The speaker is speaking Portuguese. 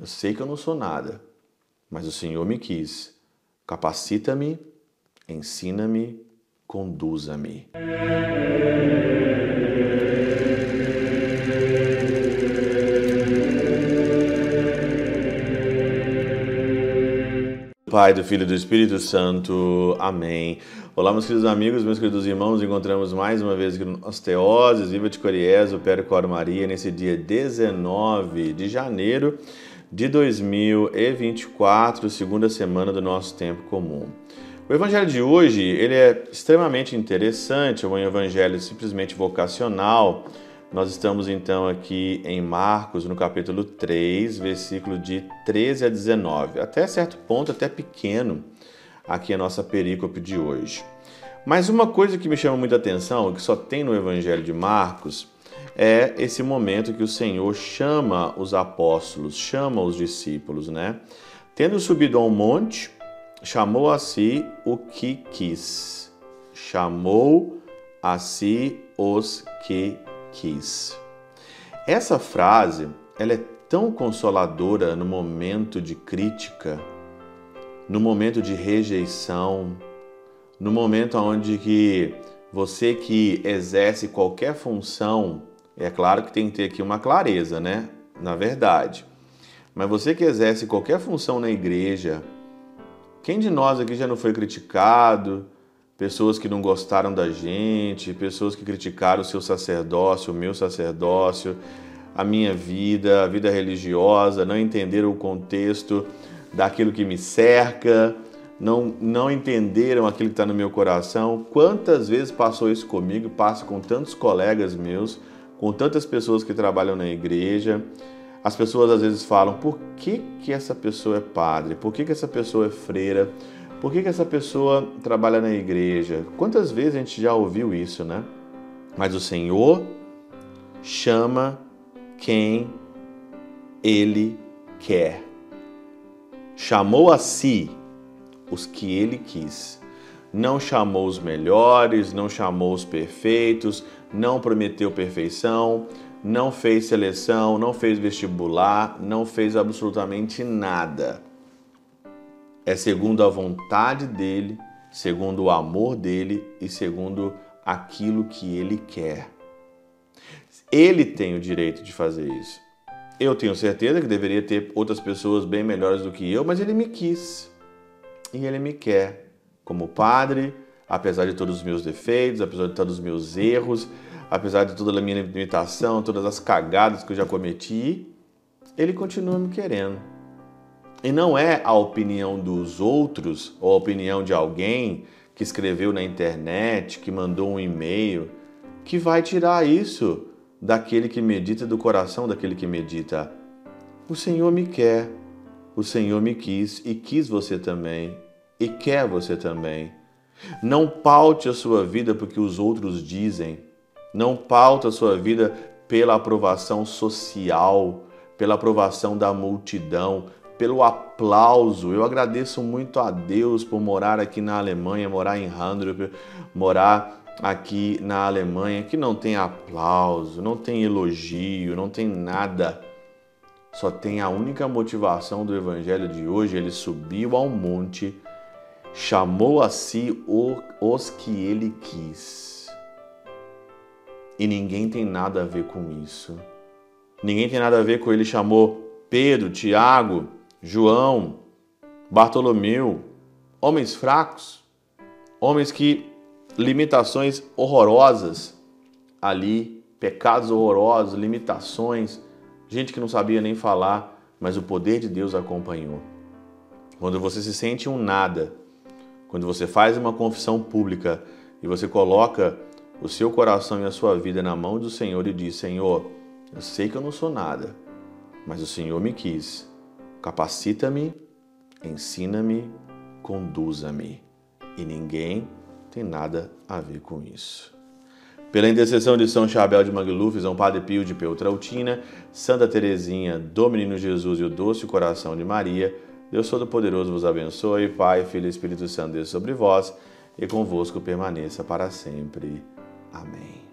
Eu sei que eu não sou nada, mas o Senhor me quis. Capacita-me, ensina-me, conduza-me. Pai, do Filho e do Espírito Santo. Amém. Olá, meus queridos amigos, meus queridos irmãos. Encontramos mais uma vez aqui no Osteoses, Viva de Coriés, o Cor Maria, nesse dia 19 de janeiro de 2024, segunda semana do nosso tempo comum. O evangelho de hoje, ele é extremamente interessante, é um evangelho simplesmente vocacional, nós estamos então aqui em Marcos, no capítulo 3, versículo de 13 a 19. Até certo ponto, até pequeno, aqui a nossa perícope de hoje. Mas uma coisa que me chama muita atenção, que só tem no Evangelho de Marcos, é esse momento que o Senhor chama os apóstolos, chama os discípulos, né? Tendo subido ao monte, chamou a si o que quis. Chamou a si os que quis. Essa frase, ela é tão consoladora no momento de crítica, no momento de rejeição, no momento onde que você que exerce qualquer função, é claro que tem que ter aqui uma clareza, né? Na verdade. Mas você que exerce qualquer função na igreja, quem de nós aqui já não foi criticado, pessoas que não gostaram da gente, pessoas que criticaram o seu sacerdócio, o meu sacerdócio, a minha vida, a vida religiosa, não entenderam o contexto daquilo que me cerca, não, não entenderam aquilo que está no meu coração. Quantas vezes passou isso comigo? Passa com tantos colegas meus, com tantas pessoas que trabalham na igreja. As pessoas às vezes falam: por que, que essa pessoa é padre? Por que, que essa pessoa é freira? Por que, que essa pessoa trabalha na igreja? Quantas vezes a gente já ouviu isso, né? Mas o Senhor chama quem Ele quer. Chamou a si os que Ele quis. Não chamou os melhores, não chamou os perfeitos, não prometeu perfeição, não fez seleção, não fez vestibular, não fez absolutamente nada é segundo a vontade dele, segundo o amor dele e segundo aquilo que ele quer. Ele tem o direito de fazer isso. Eu tenho certeza que deveria ter outras pessoas bem melhores do que eu, mas ele me quis. E ele me quer. Como padre, apesar de todos os meus defeitos, apesar de todos os meus erros, apesar de toda a minha limitação, todas as cagadas que eu já cometi, ele continua me querendo. E não é a opinião dos outros ou a opinião de alguém que escreveu na internet, que mandou um e-mail, que vai tirar isso daquele que medita, do coração daquele que medita. O Senhor me quer, o Senhor me quis e quis você também, e quer você também. Não paute a sua vida porque os outros dizem, não paute a sua vida pela aprovação social, pela aprovação da multidão, pelo aplauso. Eu agradeço muito a Deus por morar aqui na Alemanha, morar em Handrup, morar aqui na Alemanha, que não tem aplauso, não tem elogio, não tem nada. Só tem a única motivação do evangelho de hoje, ele subiu ao monte, chamou a si os que ele quis. E ninguém tem nada a ver com isso. Ninguém tem nada a ver com ele chamou Pedro, Tiago, João, Bartolomeu, homens fracos, homens que limitações horrorosas ali, pecados horrorosos, limitações, gente que não sabia nem falar, mas o poder de Deus acompanhou. Quando você se sente um nada, quando você faz uma confissão pública e você coloca o seu coração e a sua vida na mão do Senhor e diz: Senhor, eu sei que eu não sou nada, mas o Senhor me quis Capacita-me, ensina-me, conduza-me. E ninguém tem nada a ver com isso. Pela intercessão de São Chabel de Mangluf, São Padre Pio de Peltrautina, Santa Teresinha, do Menino Jesus e o Doce Coração de Maria, Deus Todo-Poderoso vos abençoe, Pai, Filho e Espírito Santo, Deus sobre vós e convosco permaneça para sempre. Amém.